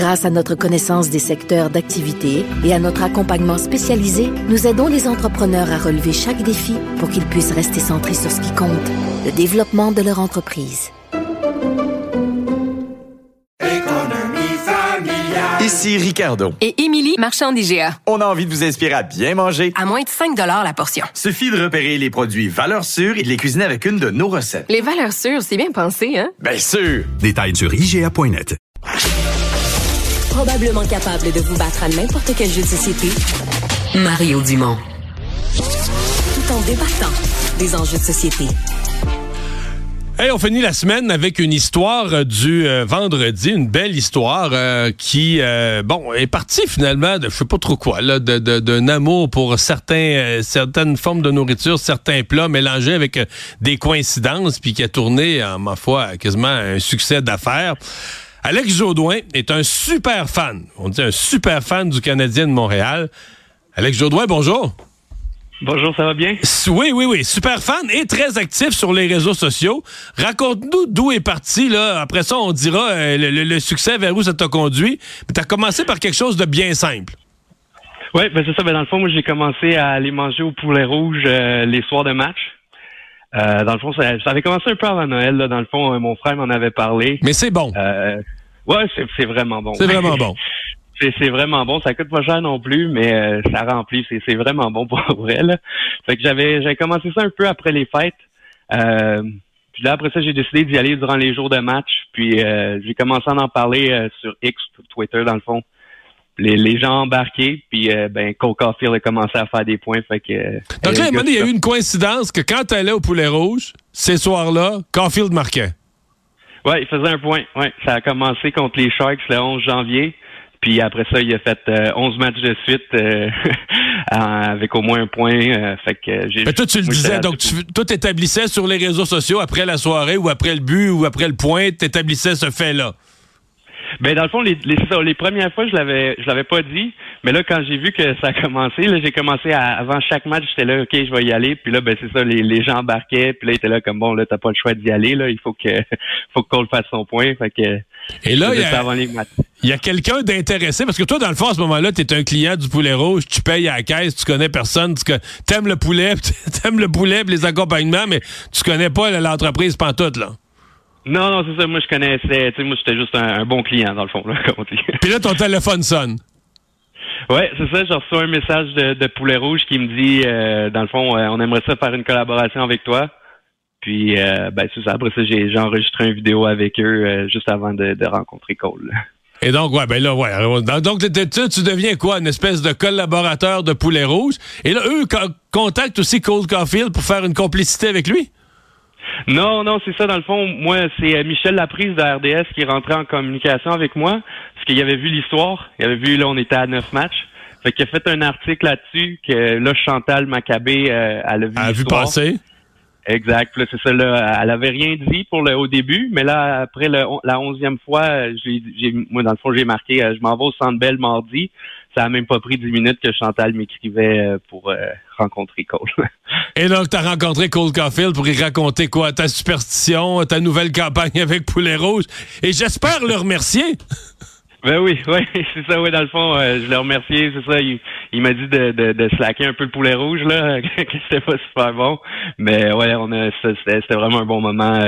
Grâce à notre connaissance des secteurs d'activité et à notre accompagnement spécialisé, nous aidons les entrepreneurs à relever chaque défi pour qu'ils puissent rester centrés sur ce qui compte, le développement de leur entreprise. Ici Ricardo. Et Émilie, marchand d'IGA. On a envie de vous inspirer à bien manger. À moins de 5 la portion. Suffit de repérer les produits valeurs sûres et de les cuisiner avec une de nos recettes. Les valeurs sûres, c'est bien pensé, hein? Bien sûr! Détails sur IGA.net. Probablement capable de vous battre à n'importe quel jeu de société, Mario Dumont. Tout en débattant des enjeux de société. Hey, on finit la semaine avec une histoire euh, du euh, vendredi, une belle histoire euh, qui, bon, est partie finalement de je sais pas trop quoi, là, d'un de, amour pour certains, certaines formes de nourriture, certains plats mélangés avec des coïncidences, puis qui a tourné, en ma foi, quasiment un succès d'affaires. Alex Jodoin est un super fan, on dit un super fan du Canadien de Montréal. Alex Jodoin, bonjour. Bonjour, ça va bien? Oui, oui, oui. Super fan et très actif sur les réseaux sociaux. Raconte-nous d'où est parti, là. Après ça, on dira euh, le, succès, vers où ça t'a conduit. Mais t'as commencé par quelque chose de bien simple. Oui, ben c'est ça. Ben dans le fond, moi, j'ai commencé à aller manger au poulet rouge euh, les soirs de match. Euh, dans le fond, ça, avait commencé un peu avant Noël. Là. Dans le fond, mon frère m'en avait parlé. Mais c'est bon. ouais, c'est vraiment bon. C'est vraiment bon. c'est vraiment bon. Ça coûte pas cher non plus, mais euh, ça remplit. C'est vraiment bon pour vrai. Là. Fait que j'avais j'avais commencé ça un peu après les fêtes. Euh, puis là, après ça, j'ai décidé d'y aller durant les jours de match. Puis euh, j'ai commencé à en parler sur X, Twitter, dans le fond. Les, les gens embarqués, puis ben Cole Caulfield a commencé à faire des points. Fait que, Donc là, il y a eu une coïncidence que quand tu allais au Poulet Rouge, ces soirs-là, Caulfield marquait. Ouais, il faisait un point. Ouais, ça a commencé contre les Sharks le 11 janvier. Puis après ça, il a fait 11 euh, matchs de suite euh, avec au moins un point. Euh, fait que j'ai. Mais toi, tu le disais, donc tu, toi, sur les réseaux sociaux après la soirée ou après le but ou après le point, t'établissais ce fait-là? Ben dans le fond, les, les, les premières fois, je l'avais, je l'avais pas dit, mais là, quand j'ai vu que ça a commencé, là, j'ai commencé à, avant chaque match, j'étais là, ok, je vais y aller, puis là, ben c'est ça, les, les gens embarquaient, puis là, ils étaient là comme bon, là, t'as pas le choix d'y aller, là, il faut que, faut que Cole fasse son point, fait que. Et là, il y a, y a quelqu'un d'intéressé, parce que toi, dans le fond, à ce moment-là, tu es un client du poulet rouge, tu payes à la caisse, tu connais personne, tu aimes le poulet, t'aimes le poulet, les accompagnements, mais tu connais pas l'entreprise pantoute, là. Non, non, c'est ça. Moi, je connaissais. Tu sais, moi, j'étais juste un, bon client, dans le fond, là, comme on dit. Puis là, ton téléphone sonne. Ouais, c'est ça. J'ai reçu un message de, Poulet Rouge qui me dit, euh, dans le fond, euh, on aimerait ça faire une collaboration avec toi. Puis, euh, ben, c'est ça. Après ça, j'ai enregistré une vidéo avec eux juste avant de, rencontrer Cole. Et donc, ouais, ben là, ouais. Donc, tu, tu deviens quoi? Une espèce de collaborateur de Poulet Rouge? Et là, eux contactent aussi Cole Caulfield pour faire une complicité avec lui? Non, non, c'est ça. Dans le fond, moi, c'est euh, Michel Laprise de RDS qui est rentré en communication avec moi, parce qu'il avait vu l'histoire. Il avait vu, là, on était à neuf matchs. Fait qu'il a fait un article là-dessus que là, Chantal Maccabé, euh, elle a vu. Elle a vu passer. Exact. Là, c'est ça. Là, elle avait rien dit pour le au début, mais là, après le, la onzième fois, j'ai, moi, dans le fond, j'ai marqué, euh, je m'en vais au Centre Bell mardi ça a même pas pris dix minutes que Chantal m'écrivait euh, pour euh, rencontrer Cole. Et donc, tu as rencontré Cole Caulfield pour y raconter quoi? Ta superstition, ta nouvelle campagne avec Poulet Rouge. Et j'espère le remercier. Ben oui, oui, c'est ça, oui, dans le fond, euh, je l'ai remercié, c'est ça, il, m'a dit de, de, de slacker un peu le poulet rouge, là, que c'était pas super bon. Mais ouais, on a c'était vraiment un bon moment,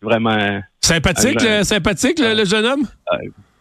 vraiment. Sympathique, sympathique, le, jeune homme?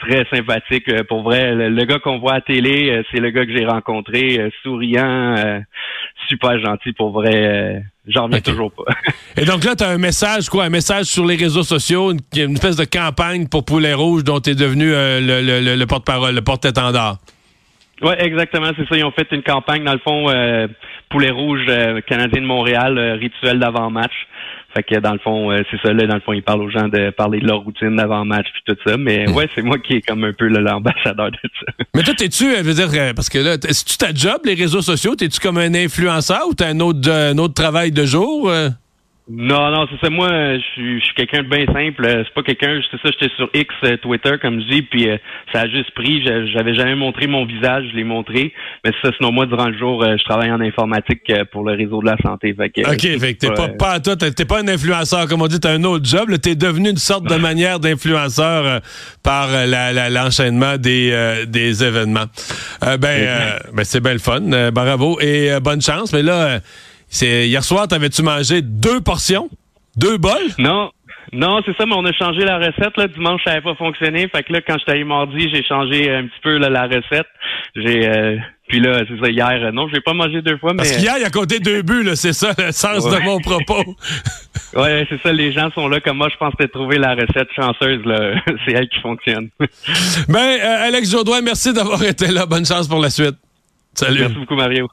Très sympathique. Euh, pour vrai, le, gars qu'on voit à télé, euh, c'est le gars que j'ai rencontré, euh, souriant, super gentil. Pour vrai, j'en reviens toujours pas. Et donc là, tu as un message, quoi? Un message sur les réseaux sociaux, une, espèce de campagne pour Poulet Rouge dont tu es devenu le, le, porte-parole, le porte-étendard. Oui, exactement, c'est ça. Ils ont fait une campagne, dans le fond, Poulet Rouge, Canadien de Montréal, rituel d'avant-match. Fait que dans le fond, euh, c'est ça, là, dans le fond, ils parlent aux gens de parler de leur routine d'avant-match puis tout ça. Mais ouais, c'est moi qui est comme un peu l'ambassadeur de ça. Mais toi, t'es-tu, euh, je veux dire, euh, parce que là, que tu ta job, les réseaux sociaux? T'es-tu comme un influenceur ou t'as un autre, euh, un autre travail de jour? euh? Non, non, c'est ça. Moi, je suis, quelqu'un de bien simple. Euh, C'est pas quelqu'un. C'est ça. J'étais sur X, euh, Twitter, comme je dis, puis euh, ça a juste pris. J'avais jamais montré mon visage, je l'ai montré. Mais c'est ça. Sinon, moi, durant le jour, euh, je travaille en informatique pour le réseau de la santé. Fait que, OK, fait que t'es pas, pas à toi, t'es pas un influenceur, comme on dit, t'as un autre job. T'es devenu une sorte de manière d'influenceur euh, par la- la- l'enchaînement des, euh, des événements. Euh, ben, euh, ben, c'est bien le fun. Euh, bravo et euh, bonne chance. Mais là, euh, c'est hier soir, t'avais-tu mangé deux portions? Deux bols? Non. Non, c'est ça, mais on a changé la recette. Là. Dimanche, ça n'avait pas fonctionné. Fait que là, quand j'étais allé mardi, j'ai changé un petit peu là, la recette. J'ai euh, puis là, c'est ça, hier, non, je vais pas manger deux fois, mais Parce qu'hier, il a compté deux buts, là, c'est ça le sens de mon propos. ouais, c'est ça, les gens sont là comme moi, je pense que trouvé la recette chanceuse, là. c'est elle qui fonctionne. Ben, euh, Alex Jourdoin, merci d'avoir été là. Bonne chance pour la suite. Salut. Merci beaucoup, Mario.